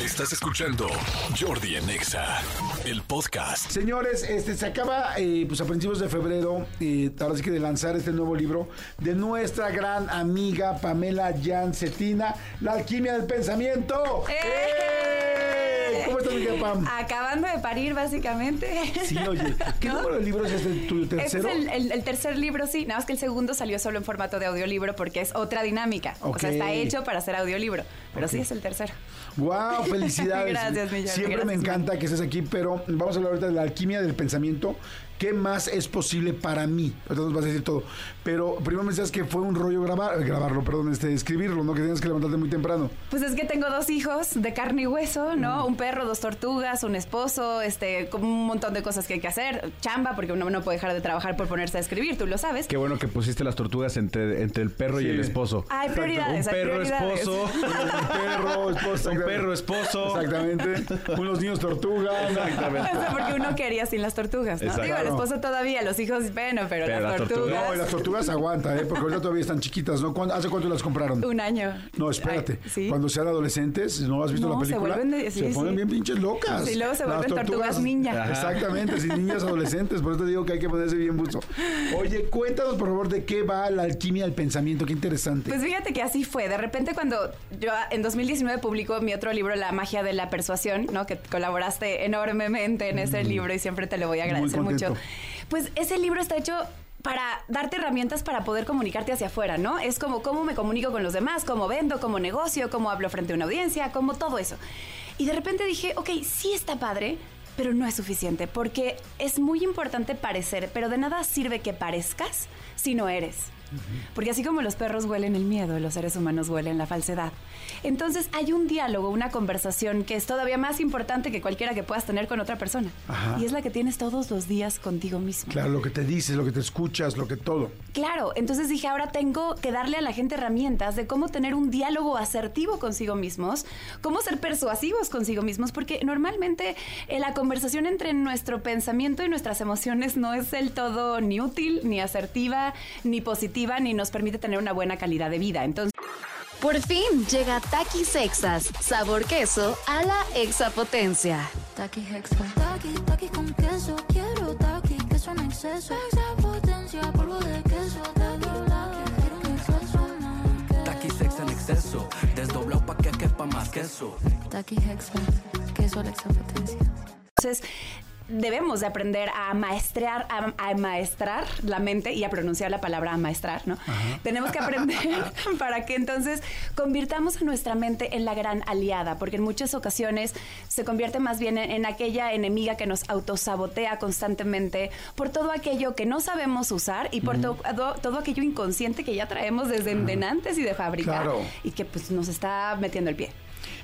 Estás escuchando Jordi en Exa, el podcast. Señores, este se acaba eh, pues a principios de febrero, eh, ahora sí que de lanzar este nuevo libro de nuestra gran amiga Pamela Jan Cetina, La alquimia del pensamiento. ¡Eh! ¿Cómo estás, mi querida Pam? Acabando de parir, básicamente. Sí, oye, ¿qué ¿No? número de libros es el Este tercero? es el, el- el tercer libro, sí. Nada más que el segundo salió solo en formato de audiolibro porque es otra dinámica. O sea, está hecho para ser audiolibro. Pero sí Ok. es el tercero. Wow, felicidades. Gracias, mi Jordi, Siempre me gracias, encanta que estés aquí, pero vamos a hablar ahorita de la alquimia del pensamiento. ¿Qué más es posible para mí? Ahorita nos vas a decir todo. Pero primero me decías que fue un rollo grabar, grabarlo, perdón, este, escribirlo, ¿no? Que tienes que levantarte muy temprano. Pues es que tengo dos hijos de carne y hueso, ¿no? Un perro, dos tortugas, un esposo, este, como un montón de cosas que hay que hacer. Chamba, porque uno no puede dejar de trabajar por ponerse a escribir, tú lo sabes. Qué bueno que pusiste las tortugas entre, entre el perro Sí. y el esposo. Hay prioridades, Un hay perro prioridades. esposo. Un perro, esposo. Un perro esposo. Exactamente. Unos niños tortugas. Exactamente. O sea, porque uno quería sin las tortugas, ¿no? Digo, el esposo todavía, los hijos, bueno, pero, Pero las las tortugas. tortugas- No, y las tortugas aguanta, ¿eh? Porque ahorita todavía están chiquitas, ¿no? ¿Cuándo- ¿Hace cuánto las compraron? Un año. No, espérate. Ay, ¿sí? Cuando sean adolescentes, ¿no has visto No, la se película? vuelven de- sí, se ponen sí. bien pinches locas. Sí, luego se Las vuelven tortugas. Ajá. Exactamente, sí, niñas adolescentes. Por eso te digo que hay que ponerse bien buzo. Oye, cuéntanos, por favor, de qué va la alquimia del pensamiento. Qué interesante. Pues fíjate que así fue. De repente cuando yo en 2019 publicó mi otro libro, La magia de la persuasión, ¿no? Que colaboraste enormemente en ese libro y siempre te lo voy a agradecer mucho. Pues ese libro está hecho para darte herramientas para poder comunicarte hacia afuera, ¿no? Es como cómo me comunico con los demás, cómo vendo, cómo negocio, cómo hablo frente a una audiencia, cómo todo eso. Y de repente dije, ok, sí está padre, pero no es suficiente, porque es muy importante parecer, pero de nada sirve que parezcas si no eres. Porque así como los perros huelen el miedo, los seres humanos huelen la falsedad. Entonces hay un diálogo, una conversación que es todavía más importante que cualquiera que puedas tener con otra persona. Ajá. Y es la que tienes todos los días contigo mismo. Claro, lo que te dices, lo que te escuchas, lo que todo. Claro, entonces dije, ahora tengo que darle a la gente herramientas de cómo tener un diálogo asertivo consigo mismos, cómo ser persuasivos consigo mismos, porque normalmente eh, la conversación entre nuestro pensamiento y nuestras emociones no es del todo ni útil, ni asertiva, ni positiva, ni nos permite tener una buena calidad de vida. Entonces, Por fin llega Taki Sexas, sabor queso a la exapotencia. Taki Hexa. Taki, taki con queso. Quiero taki, queso en exceso. Exapotencia, polvo de queso. Taki, quiero un exceso más. Taki sex en exceso, desdoblado pa' que quepa más queso. Taki Hexa. Queso a la exapotencia. Entonces, debemos de aprender a maestrear, a, a maestrar la mente y a pronunciar la palabra amaestrar, ¿no? Tenemos que aprender para que entonces convirtamos a nuestra mente en la gran aliada, porque en muchas ocasiones se convierte más bien en, en aquella enemiga que nos autosabotea constantemente por todo aquello que no sabemos usar y por to- todo, todo aquello inconsciente que ya traemos desde de antes y de fábrica Claro. y que pues nos está metiendo el pie.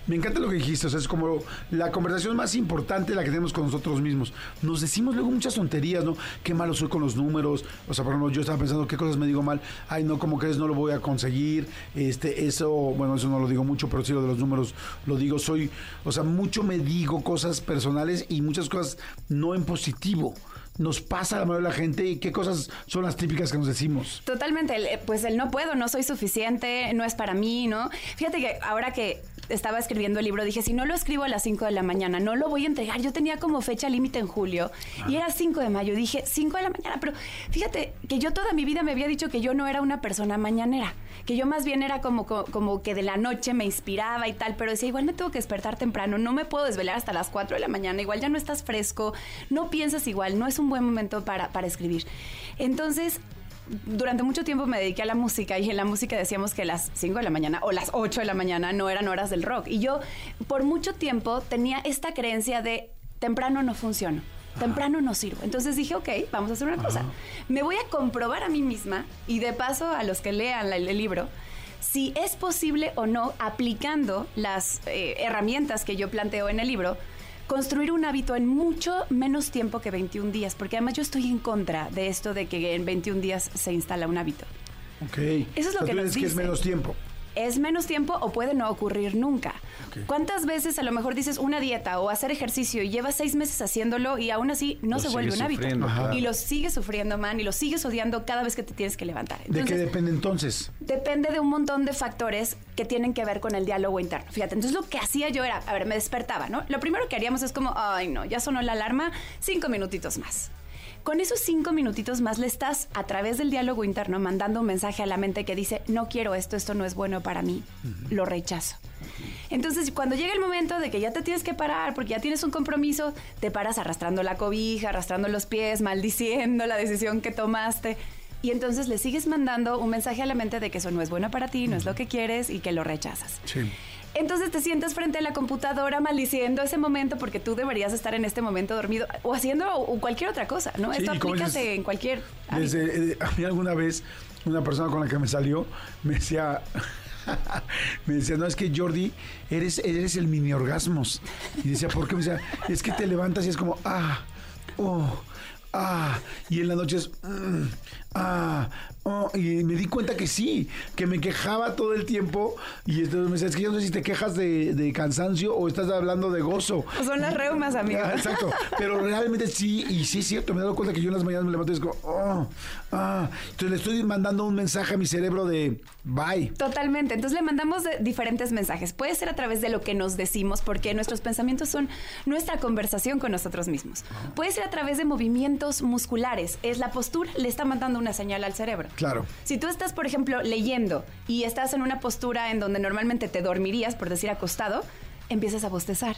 Me encanta lo que dijiste, o sea, es como la conversación más importante la que tenemos con nosotros mismos. Nos decimos luego muchas tonterías, ¿no? Qué malo soy con los números, o sea, por ejemplo, yo estaba pensando qué cosas me digo mal, ay, no, como crees, no lo voy a conseguir, este, eso, bueno, eso no lo digo mucho, pero sí lo de los números lo digo, soy, o sea, mucho me digo cosas personales y muchas cosas no en positivo. Nos pasa a la mayoría de la gente y qué cosas son las típicas que nos decimos. Totalmente, eh, pues el no puedo, no soy suficiente, no es para mí, ¿no? Fíjate que ahora que estaba escribiendo el libro, dije, si no lo escribo a las 5 de la mañana, no lo voy a entregar. Yo tenía como fecha límite en julio y era 5 de mayo. Dije, 5 de la mañana, pero fíjate que yo toda mi vida me había dicho que yo no era una persona mañanera, que yo más bien era como, co- como que de la noche me inspiraba y tal, pero decía, igual me tengo que despertar temprano, no me puedo desvelar hasta las 4 de la mañana, igual ya no estás fresco, no piensas igual, no es un buen momento para, para escribir. Entonces, durante mucho tiempo me dediqué a la música y en la música decíamos que las 5 de la mañana o las 8 de la mañana no eran horas del rock. Y yo por mucho tiempo tenía esta creencia de temprano no funciono. Temprano no sirvo. Entonces dije, ok, vamos a hacer una cosa. Me voy a comprobar a mí misma y de paso a los que lean la- el libro si es posible o no, aplicando las eh, herramientas que yo planteo en el libro, construir un hábito en mucho menos tiempo que 21 días, porque además yo estoy en contra de esto de que en 21 días se instala un hábito. Ok. Eso es O lo sea, que tú nos dices que es menos tiempo. Es menos tiempo o puede no ocurrir nunca. ¿Cuántas veces a lo mejor dices una dieta o hacer ejercicio y llevas seis meses haciéndolo y aún así no Lo se vuelve un hábito? claro. Y lo sigues sufriendo, man, y lo sigues odiando cada vez que te tienes que levantar. ¿De qué depende entonces? Depende de un montón de factores que tienen que ver con el diálogo interno. Fíjate, entonces lo que hacía yo era, a ver, me despertaba, ¿no? Lo primero que haríamos es como, ay, no, ya sonó la alarma, cinco minutitos más. Con esos cinco minutitos más le estás, a través del diálogo interno, mandando un mensaje a la mente que dice, no quiero esto, esto no es bueno para mí, lo rechazo. Entonces, cuando llega el momento de que ya te tienes que parar, porque ya tienes un compromiso, te paras arrastrando la cobija, arrastrando los pies, maldiciendo la decisión que tomaste. Y entonces le sigues mandando un mensaje a la mente de que eso no es bueno para ti, no es lo que quieres y que lo rechazas. Sí. Entonces te sientas frente a la computadora maldiciendo ese momento porque tú deberías estar en este momento dormido o haciendo o cualquier otra cosa, ¿no? Sí, Esto dices, en cualquier... Desde, eh, a mí alguna vez, una persona con la que me salió, me decía, me decía, no, es que Jordi, eres, eres el mini orgasmos. Y decía, ¿por qué? Me decía, es que te levantas y es como, ah, oh, ah, y en la noche es, mm, ah, oh, y me di cuenta que sí, que me quejaba todo el tiempo. Y entonces me decía, es que yo no sé si te quejas de, de cansancio o estás hablando de gozo. Son las reumas, amigo. Ah, exacto. Pero realmente sí, y sí es cierto, me he dado cuenta que yo en las mañanas me levanto y es como, oh, ah. Entonces le estoy mandando un mensaje a mi cerebro de bye. Totalmente. Entonces le mandamos de- diferentes mensajes. Puede ser a través de lo que nos decimos, porque nuestros pensamientos son nuestra conversación con nosotros mismos. Puede ser a través de movimientos musculares. Es la postura, le está mandando una señal al cerebro. Claro. Si tú estás, por ejemplo, leyendo y estás en una postura en donde normalmente te dormirías, por decir acostado, empiezas a bostezar.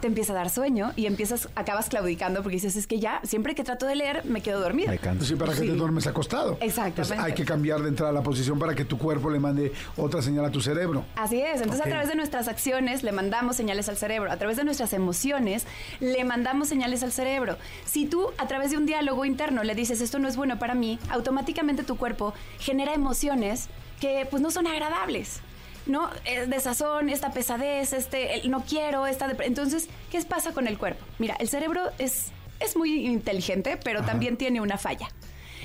Te empieza a dar sueño y empiezas, acabas claudicando porque dices, es que ya, siempre que trato de leer, me quedo dormida. Me canso. Sí, para que Sí. te duermes acostado. Exactamente. Entonces hay que cambiar de entrada la posición para que tu cuerpo le mande otra señal a tu cerebro. Así es, entonces a través de nuestras acciones le mandamos señales al cerebro, a través de nuestras emociones le mandamos señales al cerebro. Si tú a través de un diálogo interno le dices esto no es bueno para mí, automáticamente tu cuerpo genera emociones que pues no son agradables. ¿No? Es desazón, esta pesadez, este el no quiero, esta entonces, ¿qué pasa con el cuerpo? Mira, el cerebro es es muy inteligente, pero también tiene una falla.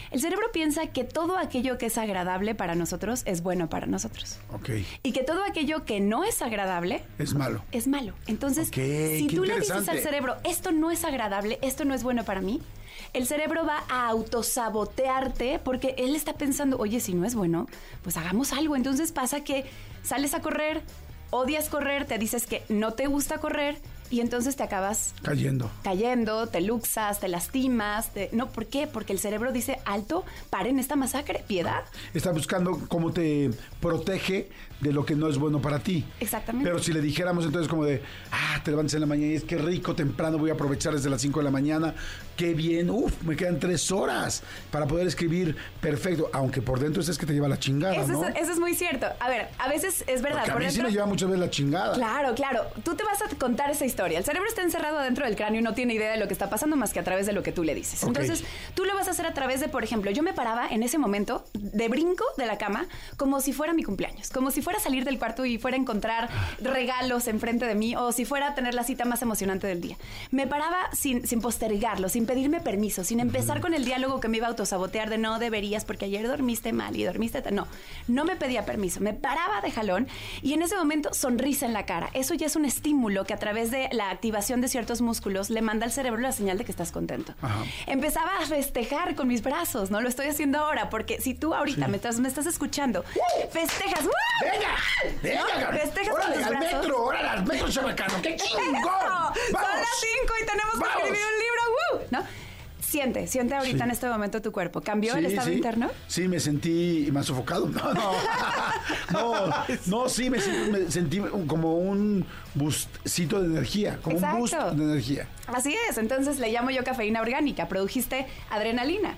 El cerebro piensa que todo aquello que es agradable para nosotros es bueno para nosotros Ok. y que todo aquello que no es agradable Es malo. es malo. Entonces, Ok, si tú le dices al cerebro, esto no es agradable, esto no es bueno para mí, el cerebro va a autosabotearte porque él está pensando, oye, si no es bueno, pues hagamos algo. Entonces pasa que sales a correr, odias correr, te dices que no te gusta correr y entonces te acabas Cayendo. cayendo, te luxas, te lastimas. te- No, ¿por qué? Porque el cerebro dice, alto, paren esta masacre, piedad. Está buscando cómo te protege de lo que no es bueno para ti. Exactamente. Pero si le dijéramos entonces como de, ah, te levantas en la mañana y es que rico, temprano voy a aprovechar desde las 5 de la mañana, qué bien, uf, me quedan tres horas para poder escribir perfecto, aunque por dentro es que te lleva la chingada, Eso, ¿no? es, eso es muy cierto. A ver, a veces es verdad. Porque a por mí sí dentro- me lleva muchas veces la chingada. Claro, claro. Tú te vas a contar esa historia. El cerebro está encerrado dentro del cráneo y no tiene idea de lo que está pasando más que a través de lo que tú le dices. Entonces, tú lo vas a hacer a través de, por ejemplo, yo me paraba en ese momento de brinco de la cama como si fuera mi cumpleaños, como si fuera a salir del cuarto y fuera a encontrar regalos enfrente de mí o si fuera a tener la cita más emocionante del día. Me paraba sin, sin postergarlo, sin pedirme permiso, sin empezar con el diálogo que me iba a autosabotear de no deberías porque ayer dormiste mal y dormiste... ta-". No, no me pedía permiso, me paraba de jalón y en ese momento sonrisa en la cara. Eso ya es un estímulo que a través de la activación de ciertos músculos le manda al cerebro la señal de que estás contento. Ajá. Empezaba a festejar con mis brazos, ¿no? Lo estoy haciendo ahora porque si tú ahorita me, estás, me estás escuchando, festejas. ¡uh! ¡Venga! ¡Venga, ¿No? Festejas con ¡Órale, al brazos. metro! ¡Órale, al metro, chabacano! ¡Qué chingón! ¡Eso! ¡Vamos! Son las 5 y tenemos que ¡Vamos! escribir un libro. ¡Woo! ¿No? Siente, siente ahorita Sí. en este momento tu cuerpo. ¿Cambió el estado sí. interno? Sí, me sentí más sofocado. No, no. No, no, sí, me, sentí- me sentí como un boostcito de energía, como un boost de energía. Así es, entonces le llamo yo cafeína orgánica, produjiste adrenalina.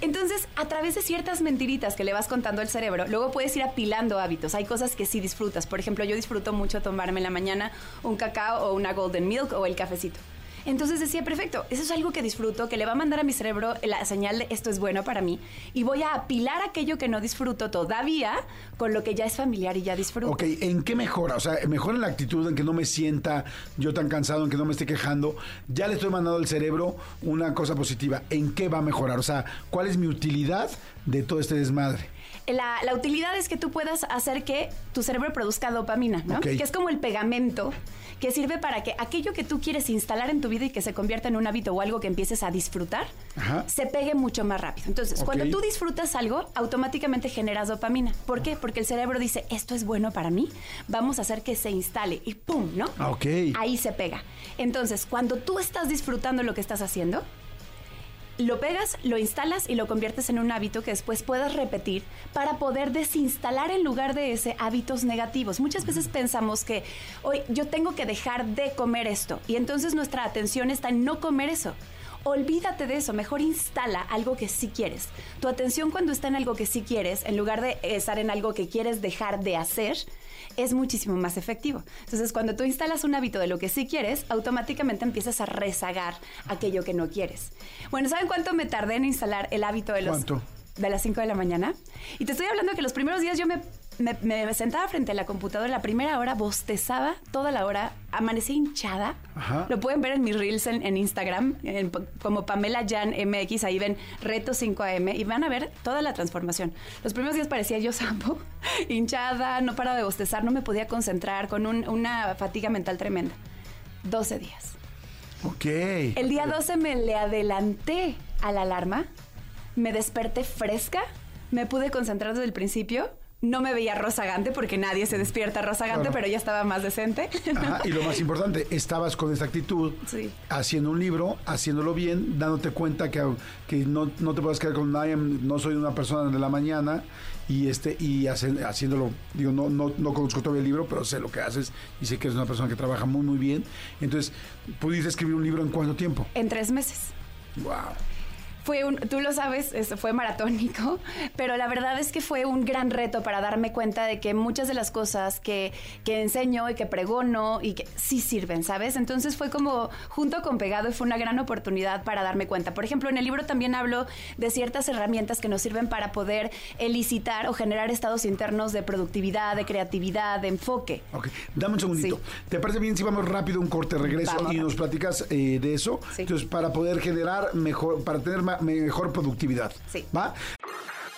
Entonces, a través de ciertas mentiritas que le vas contando al cerebro, luego puedes ir apilando hábitos. Hay cosas que sí disfrutas. Por ejemplo, yo disfruto mucho tomarme en la mañana un cacao o una golden milk o el cafecito. Entonces decía, perfecto, eso es algo que disfruto, que le va a mandar a mi cerebro la señal de esto es bueno para mí y voy a apilar aquello que no disfruto todavía con lo que ya es familiar y ya disfruto. Ok, ¿en qué mejora? O sea, mejora la actitud, en que no me sienta yo tan cansado, en que no me esté quejando. Ya le estoy mandando al cerebro una cosa positiva. ¿En qué va a mejorar? O sea, ¿cuál es mi utilidad de todo este desmadre? La, la utilidad es que tú puedas hacer que tu cerebro produzca dopamina, ¿no? Que es como el pegamento que sirve para que aquello que tú quieres instalar en tu vida y que se convierta en un hábito o algo que empieces a disfrutar, Ajá. se pegue mucho más rápido. Entonces, cuando tú disfrutas algo, automáticamente generas dopamina. ¿Por qué? Porque el cerebro dice, esto es bueno para mí, vamos a hacer que se instale y ¡pum! ¿no? Ah, ok. Ahí se pega. Entonces, cuando tú estás disfrutando lo que estás haciendo, lo pegas, lo instalas y lo conviertes en un hábito que después puedas repetir para poder desinstalar en lugar de ese hábitos negativos. Muchas veces pensamos que hoy yo tengo que dejar de comer esto y entonces nuestra atención está en no comer eso. Olvídate de eso, mejor instala algo que sí quieres. Tu atención cuando está en algo que sí quieres, en lugar de estar en algo que quieres dejar de hacer, es muchísimo más efectivo. Entonces, cuando tú instalas un hábito de lo que sí quieres, automáticamente empiezas a rezagar aquello que no quieres. Bueno, ¿saben cuánto me tardé en instalar el hábito de los ¿Cuánto? de las 5 de la mañana? Y te estoy hablando que los primeros días yo me, me- me sentaba frente a la computadora la primera hora, bostezaba toda la hora, amanecí hinchada. Ajá. Lo pueden ver en mis reels en, en Instagram, en- como Pamela Jan MX, ahí ven Reto 5am y van a ver toda la transformación. Los primeros días parecía yo sapo, hinchada, no paraba de bostezar, no me podía concentrar, con un- una fatiga mental tremenda. 12 días. Ok. El día 12 me le adelanté a la alarma, me desperté fresca, me pude concentrar desde el principio. No me veía rozagante porque nadie se despierta rozagante, Claro. pero ya estaba más decente. Ajá, y lo más importante, estabas con esta actitud, Sí. haciendo un libro, haciéndolo bien, dándote cuenta que, que no, no te puedes quedar con nadie, no soy una persona de la mañana, y este y hace- haciéndolo, digo, no, no, no conozco todavía el libro, pero sé lo que haces y sé que eres una persona que trabaja muy, muy bien. Entonces, ¿pudiste escribir un libro en cuánto tiempo? en tres meses. ¡Wow! Fue un, tú lo sabes, es- fue maratónico, pero la verdad es que fue un gran reto para darme cuenta de que muchas de las cosas que, que enseño y que pregono y que sí sirven, ¿sabes? Entonces fue como junto con pegado y fue una gran oportunidad para darme cuenta. Por ejemplo, en el libro también hablo de ciertas herramientas que nos sirven para poder elicitar o generar estados internos de productividad, de creatividad, de enfoque. Ok, dame un segundito. Sí. ¿Te parece bien si vamos rápido un corte regreso Vamos y nos platicas eh, de eso? Sí. Entonces, para poder generar mejor, para tener ma- mejor productividad. Sí. ¿Va?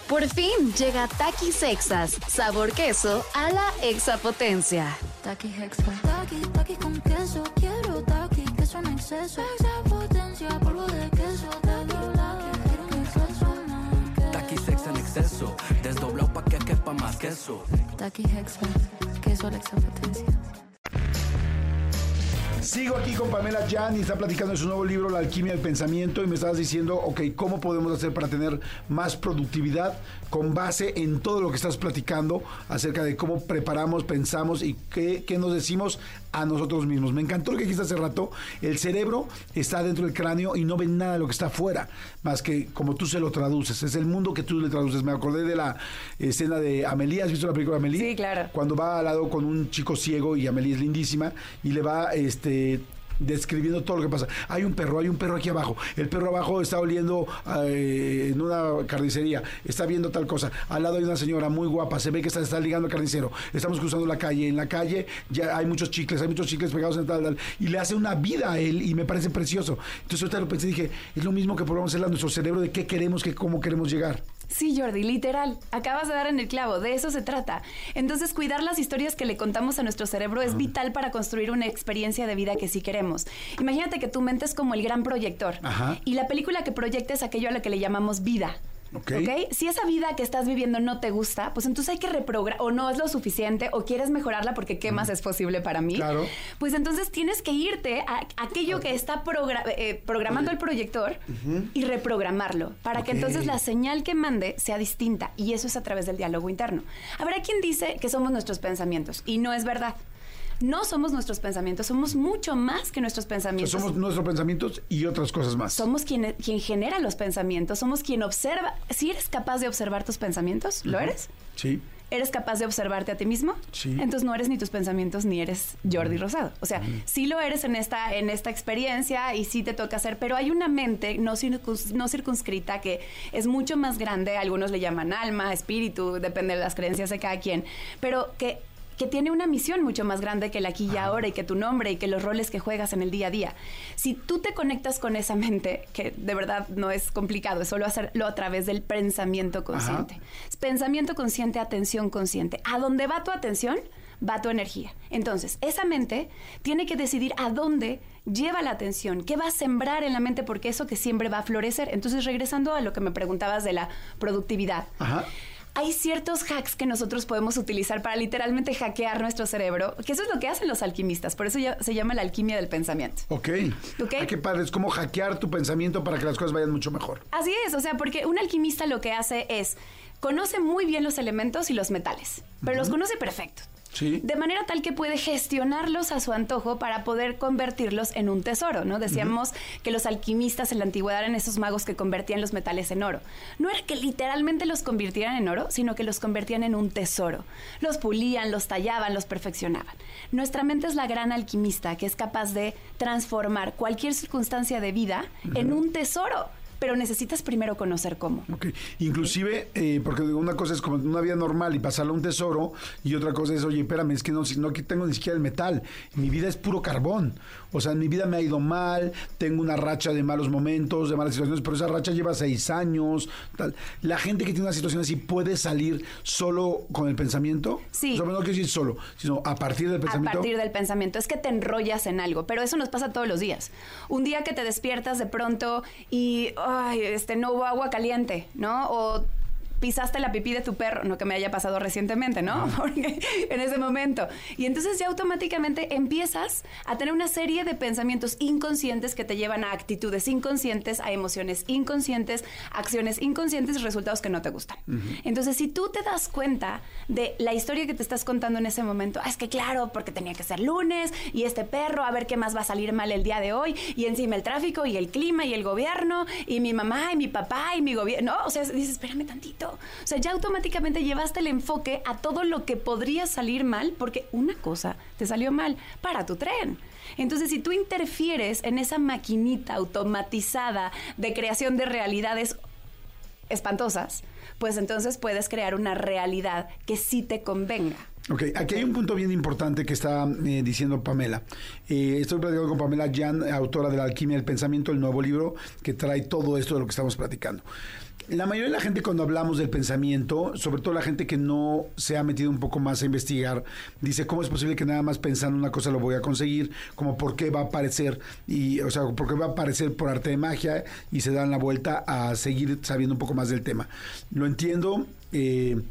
Por fin llega Takis Exas, sabor queso a la exapotencia. Taki Hexa. Taki, taki con queso. Quiero taki, queso en exceso. Extra potencia, polvo de queso. Taki, taki, quiero un exceso. Taqui sex en exceso, desdoblado pa' que quepa más queso. Taki Hexa. Queso a la extra potencia. Sigo aquí con Pamela Jan y está platicando de su nuevo libro, La alquimia del pensamiento, y me estabas diciendo, ok, ¿cómo podemos hacer para tener más productividad con base en todo lo que estás platicando acerca de cómo preparamos, pensamos y qué, qué nos decimos a nosotros mismos? Me encantó lo que dijiste hace rato, el cerebro está dentro del cráneo y no ve nada de lo que está afuera, más que como tú se lo traduces, es el mundo que tú le traduces. Me acordé de la escena de Amelie, ¿has visto la película de Amelie? Sí, claro. cuando va al lado con un chico ciego y Amelie es lindísima y le va este describiendo todo lo que pasa. Hay un perro, hay un perro aquí abajo. El perro abajo está oliendo eh, en una carnicería, está viendo tal cosa. Al lado hay una señora muy guapa, se ve que está, ligando al carnicero. Estamos cruzando la calle, en la calle ya hay muchos chicles, hay muchos chicles pegados en tal, tal, y le hace una vida a él y me parece precioso. Entonces ahorita lo pensé y dije, es lo mismo que podemos hacer a nuestro cerebro de qué queremos, que cómo queremos llegar. Sí, Jordi, literal. Acabas de dar en el clavo, de eso se trata. Entonces, cuidar las historias que le contamos a nuestro cerebro es vital para construir una experiencia de vida que sí queremos. Imagínate que tu mente es como el gran proyector Ajá. y la película que proyecta es aquello a lo que le llamamos vida. Ok. Si esa vida que estás viviendo no te gusta, pues entonces hay que reprogramar, o no es lo suficiente, o quieres mejorarla porque qué más es posible para mí. Claro. Pues entonces tienes que irte a aquello que está progra- eh, programando el proyector y reprogramarlo para que entonces la señal que mande sea distinta y eso es a través del diálogo interno. Habrá quien dice que somos nuestros pensamientos y no es verdad. No somos nuestros pensamientos, somos mucho más que nuestros O sea, pensamientos. somos nuestros pensamientos y otras cosas más. Somos quien, quien genera los pensamientos, somos quien observa. Si eres capaz de observar tus pensamientos, ¿lo eres? Sí. ¿Eres capaz de observarte a ti mismo? Sí. Entonces no eres ni tus pensamientos ni eres Jordi Rosado. O sea, sí lo eres en esta, en esta experiencia y sí te toca hacer, pero hay una mente no, circuns- no circunscrita que es mucho más grande, algunos le llaman alma, espíritu, depende de las creencias de cada quien, pero que que tiene una misión mucho más grande que el aquí y ahora y que tu nombre y que los roles que juegas en el día a día. Si tú te conectas con esa mente, que de verdad no es complicado, es solo hacerlo a través del pensamiento consciente. Pensamiento consciente, atención consciente. A dónde va tu atención, va tu energía. Entonces, esa mente tiene que decidir a dónde lleva la atención, qué va a sembrar en la mente, porque eso que siempre va a florecer. Entonces, regresando a lo que me preguntabas de la productividad. Ajá. Hay ciertos hacks que nosotros podemos utilizar para literalmente hackear nuestro cerebro, que eso es lo que hacen los alquimistas, por eso ya se llama la alquimia del pensamiento. Ok. Ok. Ay, qué padre. Es como hackear tu pensamiento para que las cosas vayan mucho mejor. Así es, o sea, porque un alquimista lo que hace es, conoce muy bien los elementos y los metales, pero los conoce perfecto. Sí. De manera tal que puede gestionarlos a su antojo para poder convertirlos en un tesoro, ¿no? Decíamos que los alquimistas en la antigüedad eran esos magos que convertían los metales en oro. No era que literalmente los convirtieran en oro, sino que los convertían en un tesoro. Los pulían, los tallaban, los perfeccionaban. Nuestra mente es la gran alquimista que es capaz de transformar cualquier circunstancia de vida en un tesoro. Pero necesitas primero conocer cómo. Ok. Inclusive, eh, porque una cosa es como una vida normal y pasarle a un tesoro, y otra cosa es, oye, espérame, es que no, tengo ni siquiera el metal. Mi vida es puro carbón. O sea, mi vida me ha ido mal, tengo una racha de malos momentos, de malas situaciones, pero esa racha lleva seis años. Tal. La gente que tiene una situación así puede salir solo con el pensamiento. Sí. O sea, no quiero decir solo, sino a partir del A pensamiento. partir del pensamiento. Es que te enrollas en algo, pero eso nos pasa todos los días. Un día que te despiertas de pronto y ay, este, no hubo agua caliente, ¿no? O pisaste la pipí de tu perro, no que me haya pasado recientemente, ¿no? Porque en ese momento. Y entonces ya automáticamente empiezas a tener una serie de pensamientos inconscientes que te llevan a actitudes inconscientes, a emociones inconscientes, acciones inconscientes y resultados que no te gustan. Entonces, si tú te das cuenta de la historia que te estás contando en ese momento, ah, es que claro, porque tenía que ser lunes y este perro, a ver qué más va a salir mal el día de hoy, y encima el tráfico y el clima y el gobierno, y mi mamá y mi papá y mi gobierno, ¿no? O sea, dices, espérame tantito. O sea, ya automáticamente llevaste el enfoque a todo lo que podría salir mal, porque una cosa te salió mal para tu tren. Entonces, si tú interfieres en esa maquinita automatizada de creación de realidades espantosas, pues entonces puedes crear una realidad que sí te convenga. Ok, aquí hay un punto bien importante que está eh, diciendo Pamela. Eh, estoy platicando con Pamela Jan, autora de La Alquimia del Pensamiento, el nuevo libro que trae todo esto de lo que estamos platicando. La mayoría de la gente cuando hablamos del pensamiento, sobre todo la gente que no se ha metido un poco más a investigar, dice, ¿cómo es posible que nada más pensando una cosa lo voy a conseguir? Como por qué va a aparecer, y, o sea, por qué va a aparecer por arte de magia y se dan la vuelta a seguir sabiendo un poco más del tema. Lo entiendo. eh,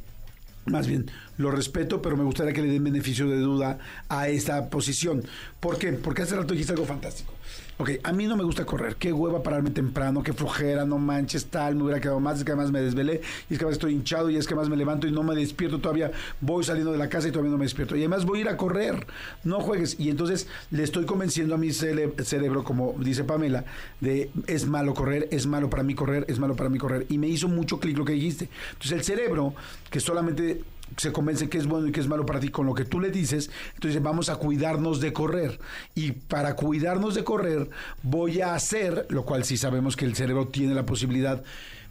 más bien, lo respeto, pero me gustaría que le den beneficio de duda a esta posición. ¿Por qué? Porque hace rato dijiste algo fantástico. Ok, a mí no me gusta correr. Qué hueva pararme temprano, qué flojera, no manches, tal, me hubiera quedado más, es que además me desvelé, y es que además estoy hinchado, y es que además me levanto y no me despierto todavía, voy saliendo de la casa y todavía no me despierto. Y además voy a ir a correr, no juegues. Y entonces le estoy convenciendo a mi cerebro, como dice Pamela, de es malo correr, es malo para mí correr, es malo para mí correr. Y me hizo mucho clic lo que dijiste. Entonces el cerebro, que solamente se convence que es bueno y que es malo para ti con lo que tú le dices, entonces vamos a cuidarnos de correr. Y para cuidarnos de correr, voy a hacer, lo cual sí sabemos que el cerebro tiene la posibilidad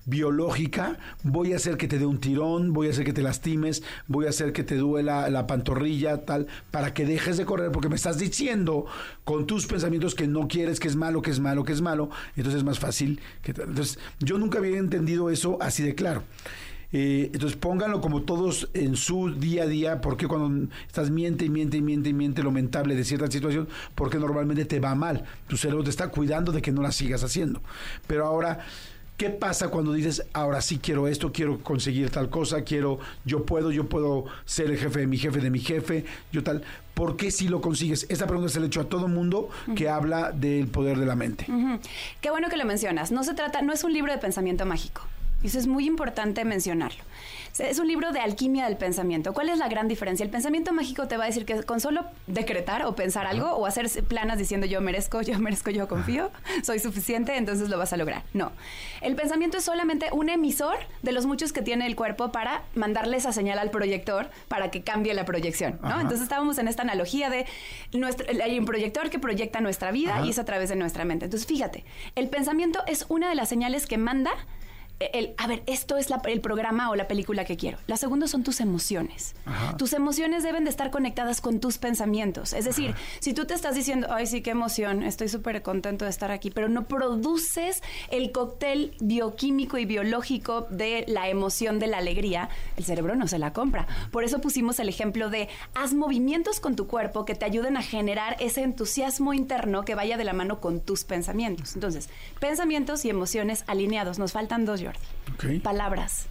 biológica, voy a hacer que te dé un tirón, voy a hacer que te lastimes, voy a hacer que te duela la pantorrilla, tal, para que dejes de correr, porque me estás diciendo con tus pensamientos que no quieres, que es malo, que es malo, que es malo, entonces es más fácil. Que entonces, yo nunca había entendido eso así de claro. Eh, entonces pónganlo como todos en su día a día, porque cuando estás miente y miente y miente y miente lo mentable de cierta situación, porque normalmente te va mal. Tu cerebro te está cuidando de que no la sigas haciendo. Pero ahora, ¿qué pasa cuando dices, ahora sí quiero esto, quiero conseguir tal cosa, quiero, yo puedo, yo puedo ser el jefe de mi jefe, de mi jefe, yo tal? ¿Por qué si lo consigues? Esta pregunta se le he hecho a todo mundo que habla del poder de la mente. Qué bueno que lo mencionas. No se trata, no es un libro de pensamiento mágico. Y Eso es muy importante mencionarlo. Es un libro de alquimia del pensamiento. ¿Cuál es la gran diferencia? El pensamiento mágico te va a decir que con solo decretar o pensar algo o hacer planas diciendo yo merezco, yo merezco, yo confío, soy suficiente, entonces lo vas a lograr. No. El pensamiento es solamente un emisor de los muchos que tiene el cuerpo para mandarle esa señal al proyector para que cambie la proyección, ¿no? Entonces estábamos en esta analogía de nuestro, hay un proyector que proyecta nuestra vida y es a través de nuestra mente. Entonces, fíjate, el pensamiento es una de las señales que manda el, a ver, esto es la- el programa o la película que quiero. La segunda son tus emociones. Tus emociones deben de estar conectadas con tus pensamientos. Es decir, si tú te estás diciendo, ay, sí, qué emoción, estoy súper contento de estar aquí, pero no produces el cóctel bioquímico y biológico de la emoción de la alegría, el cerebro no se la compra. Por eso pusimos el ejemplo de haz movimientos con tu cuerpo que te ayuden a generar ese entusiasmo interno que vaya de la mano con tus pensamientos. Entonces, pensamientos y emociones alineados. Nos faltan dos, Jordi. Palabras.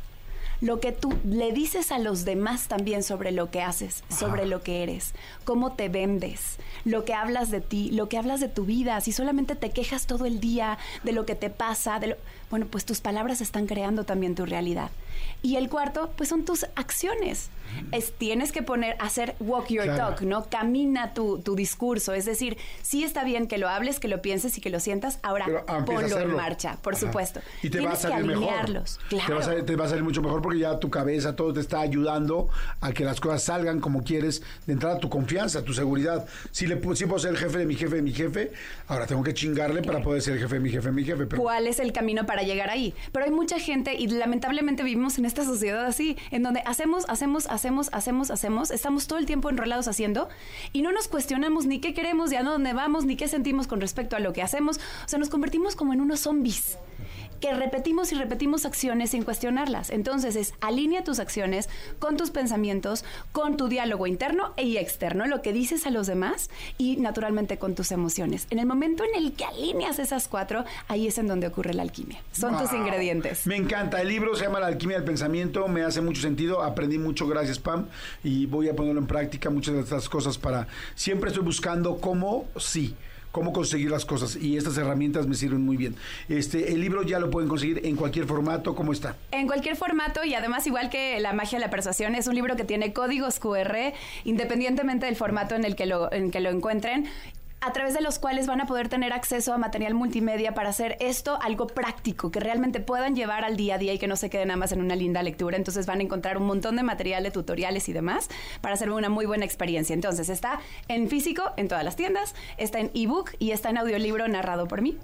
Lo que tú le dices a los demás también sobre lo que haces, sobre lo que eres, cómo te vendes, lo que hablas de ti, lo que hablas de tu vida, si solamente te quejas todo el día de lo que te pasa, de lo, bueno, pues tus palabras están creando también tu realidad. Y el cuarto, pues son tus acciones. Es, tienes que poner, hacer walk your Claro. talk, ¿no? Camina tu, tu discurso. Es decir, sí está bien que lo hables, que lo pienses y que lo sientas. Ahora, Pero ah, ponlo en marcha, por Ajá. supuesto. Y te va a Tienes salir que mejor. Claro. Te va, a salir, te va a salir mucho mejor porque ya tu cabeza, todo te está ayudando a que las cosas salgan como quieres. De entrada, tu confianza, tu seguridad. Si, le, si puedo ser el jefe de mi jefe de mi jefe, ahora tengo que chingarle para poder ser el jefe de mi jefe de mi jefe. Pero cuál es el camino para llegar ahí. Pero hay mucha gente y lamentablemente vivimos en esta sociedad así, en donde hacemos, hacemos, hacemos, hacemos, hacemos, estamos todo el tiempo enrolados haciendo y no nos cuestionamos ni qué queremos, ni a dónde vamos, ni qué sentimos con respecto a lo que hacemos. O sea, nos convertimos como en unos zombies que repetimos y repetimos acciones sin cuestionarlas. Entonces es alinea tus acciones con tus pensamientos, con tu diálogo interno y externo, lo que dices a los demás y naturalmente con tus emociones. En el momento en el que alineas esas cuatro, ahí es en donde ocurre la alquimia. Son tus ingredientes. Me encanta. El libro se llama La alquimia del pensamiento. Me hace mucho sentido. Aprendí mucho. Gracias, Pam. Y voy a ponerlo en práctica muchas de estas cosas para. Siempre estoy buscando cómo sí. Cómo conseguir las cosas y estas herramientas me sirven muy bien. Este, el libro ya lo pueden conseguir en cualquier formato. ¿Cómo está? En cualquier formato y además igual que La magia de la persuasión es un libro que tiene códigos QR independientemente del formato en el que lo, en que lo encuentren a través de los cuales van a poder tener acceso a material multimedia para hacer esto algo práctico, que realmente puedan llevar al día a día y que no se quede nada más en una linda lectura. Entonces van a encontrar un montón de material de tutoriales y demás para hacer una muy buena experiencia. Entonces está en físico en todas las tiendas, está en ebook y está en audiolibro narrado por mí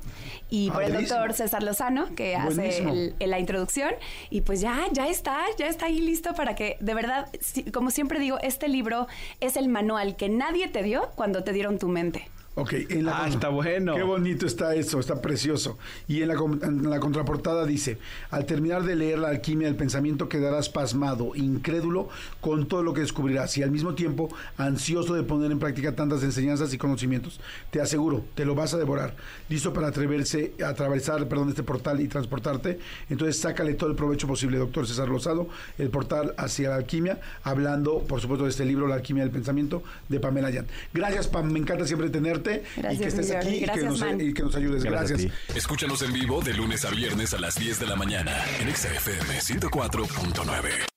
y por el doctor César Lozano, que hace el, la introducción y pues ya, ya está, ya está ahí listo para que de verdad, si- como siempre digo, este libro es el manual que nadie te dio cuando te dieron tu mente. Ok, en la Ah, está bueno. Qué bonito está eso, está precioso. Y en la, com- en la contraportada dice, al terminar de leer la alquimia del pensamiento quedarás pasmado, incrédulo con todo lo que descubrirás y al mismo tiempo ansioso de poner en práctica tantas enseñanzas y conocimientos. Te aseguro, te lo vas a devorar. Listo para atreverse, atravesar perdón, este portal y transportarte. Entonces sácale todo el provecho posible, doctor César Lozado, el portal hacia la alquimia, hablando, por supuesto, de este libro, La alquimia del pensamiento, de Pamela Yan. Gracias, Pam, me encanta siempre tenerte y Gracias, que estés aquí Jordi. y que, Gracias, nos, y que nos ayudes. Gracias Gracias. Escúchanos en vivo de lunes a viernes a las 10 de la mañana en XFM 104.9.